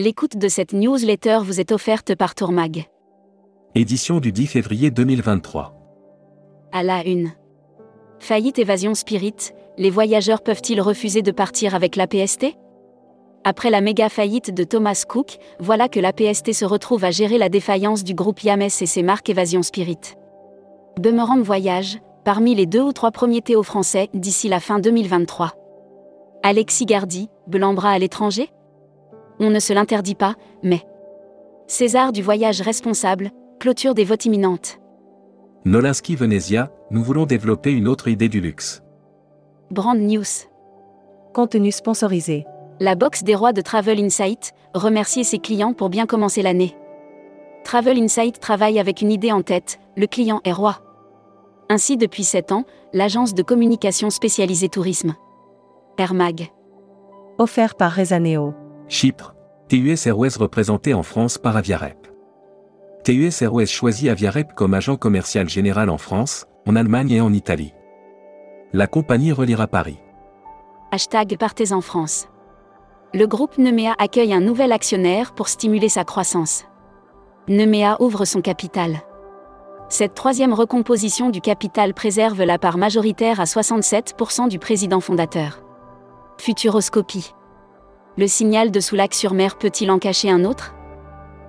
L'écoute de cette newsletter vous est offerte par Tourmag. Édition du 10 février 2023. À la une. Faillite évasion spirit, les voyageurs peuvent-ils refuser de partir avec la PST Après la méga faillite de Thomas Cook, voilà que la PST se retrouve à gérer la défaillance du groupe Yames et ses marques Évasion Spirit. Boomerang Voyage, parmi les deux ou trois premiers Théo français d'ici la fin 2023. Alexis Gardy, Belambra à l'étranger? On ne se l'interdit pas, mais. César du voyage responsable, clôture des votes imminentes. Nolaski Venezia, nous voulons développer une autre idée du luxe. Brand News. Contenu sponsorisé. La box des rois de Travel Insight, remercier ses clients pour bien commencer l'année. Travel Insight travaille avec une idée en tête, le client est roi. Ainsi depuis 7 ans, l'agence de communication spécialisée tourisme. Air Mag. Offert par Rezaneo. Chypre. TUS représenté en France par Aviarep. TUS choisit Aviarep comme agent commercial général en France, en Allemagne et en Italie. La compagnie reliera Paris. Hashtag Partez en France. Le groupe Nemea accueille un nouvel actionnaire pour stimuler sa croissance. Nemea ouvre son capital. Cette troisième recomposition du capital préserve la part majoritaire à 67% du président fondateur. Futuroscopie. Le signal de Soulac-sur-Mer peut-il en cacher un autre?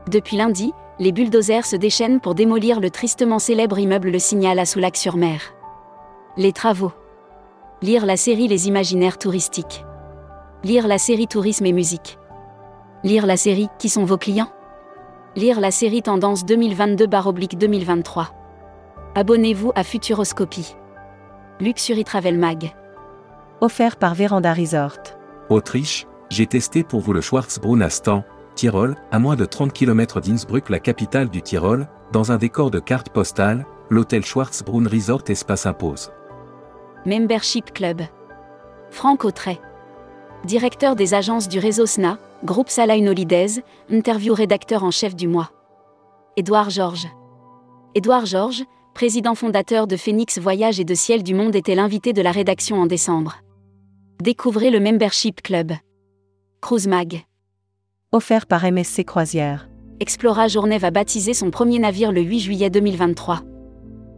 Depuis lundi, les bulldozers se déchaînent pour démolir le tristement célèbre immeuble Le Signal à Soulac-sur-Mer. Les travaux. Lire la série Les imaginaires touristiques. Lire la série Tourisme et musique. Lire la série Qui sont vos clients? Lire la série Tendance 2022-2023. Abonnez-vous à Futuroscopie. Luxury Travel Mag. Offert par Véranda Resort. Autriche, j'ai testé pour vous le Schwarzbrunn à Stan, Tyrol, à moins de 30 km d'Innsbruck, la capitale du Tyrol, dans un décor de carte postale, l'hôtel Schwarzbrunn Resort Espace impose. Membership Club. Franck Autret. Directeur des agences du réseau SNA, groupe Salah Holidays, interview rédacteur en chef du mois. Édouard Georges. Édouard Georges, président fondateur de Phoenix Voyage et de Ciel du Monde, était l'invité de la rédaction en décembre. Découvrez le Membership Club. Cruise Mag. Offert par MSC Croisière. Explora Journée va baptiser son premier navire le 8 juillet 2023.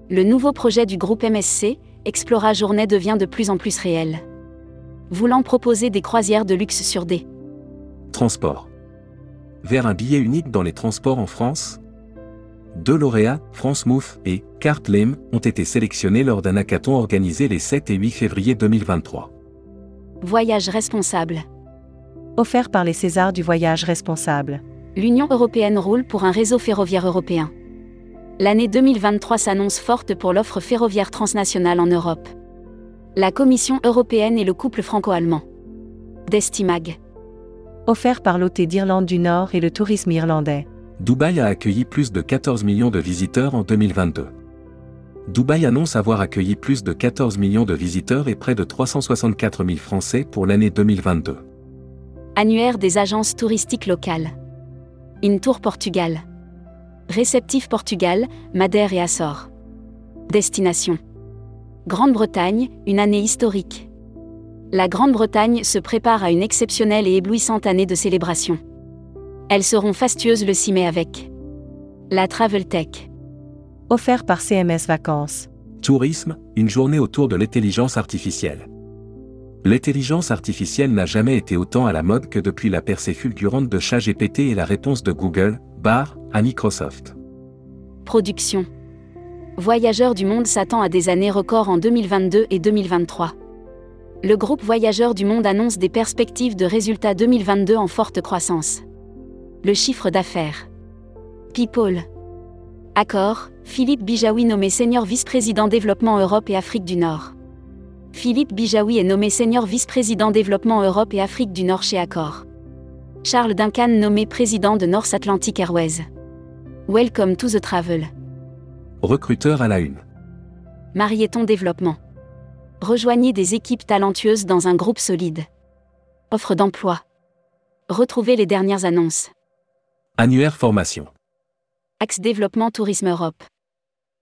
Le nouveau projet du groupe MSC, Explora Journée devient de plus en plus réel. Voulant proposer des croisières de luxe sur des Transport. Vers un billet unique dans les transports en France Deux lauréats, France Mouf et Carte Lem, ont été sélectionnés lors d'un hackathon organisé les 7 et 8 février 2023. Voyage responsable. Offert par les Césars du voyage responsable. L'Union européenne roule pour un réseau ferroviaire européen. L'année 2023 s'annonce forte pour l'offre ferroviaire transnationale en Europe. La Commission européenne et le couple franco-allemand. Destimag. Offert par l'OT d'Irlande du Nord et le tourisme irlandais. Dubaï a accueilli plus de 14 millions de visiteurs en 2022. Dubaï annonce avoir accueilli plus de 14 millions de visiteurs et près de 364 000 Français pour l'année 2022. Annuaire des agences touristiques locales. Intour Portugal. Réceptif Portugal, Madère et Açores. Destination. Grande-Bretagne, une année historique. La Grande-Bretagne se prépare à une exceptionnelle et éblouissante année de célébration. Elles seront fastueuses le 6 mai avec la Travel Tech. Offert par CMS Vacances. Tourisme, une journée autour de l'intelligence artificielle. L'intelligence artificielle n'a jamais été autant à la mode que depuis la percée fulgurante de ChatGPT et la réponse de Google, Bar, à Microsoft. Production. Voyageurs du Monde s'attend à des années records en 2022 et 2023. Le groupe Voyageurs du Monde annonce des perspectives de résultats 2022 en forte croissance. Le chiffre d'affaires. People. Accord, Philippe Bijawi nommé senior vice-président développement Europe et Afrique du Nord. Philippe Bijawi est nommé senior vice-président développement Europe et Afrique du Nord chez Accor. Charles Duncan nommé président de North Atlantic Airways. Welcome to the travel. Recruteur à la une. Marieton Développement. Rejoignez des équipes talentueuses dans un groupe solide. Offre d'emploi. Retrouvez les dernières annonces. Annuaire formation. Axe Développement Tourisme Europe.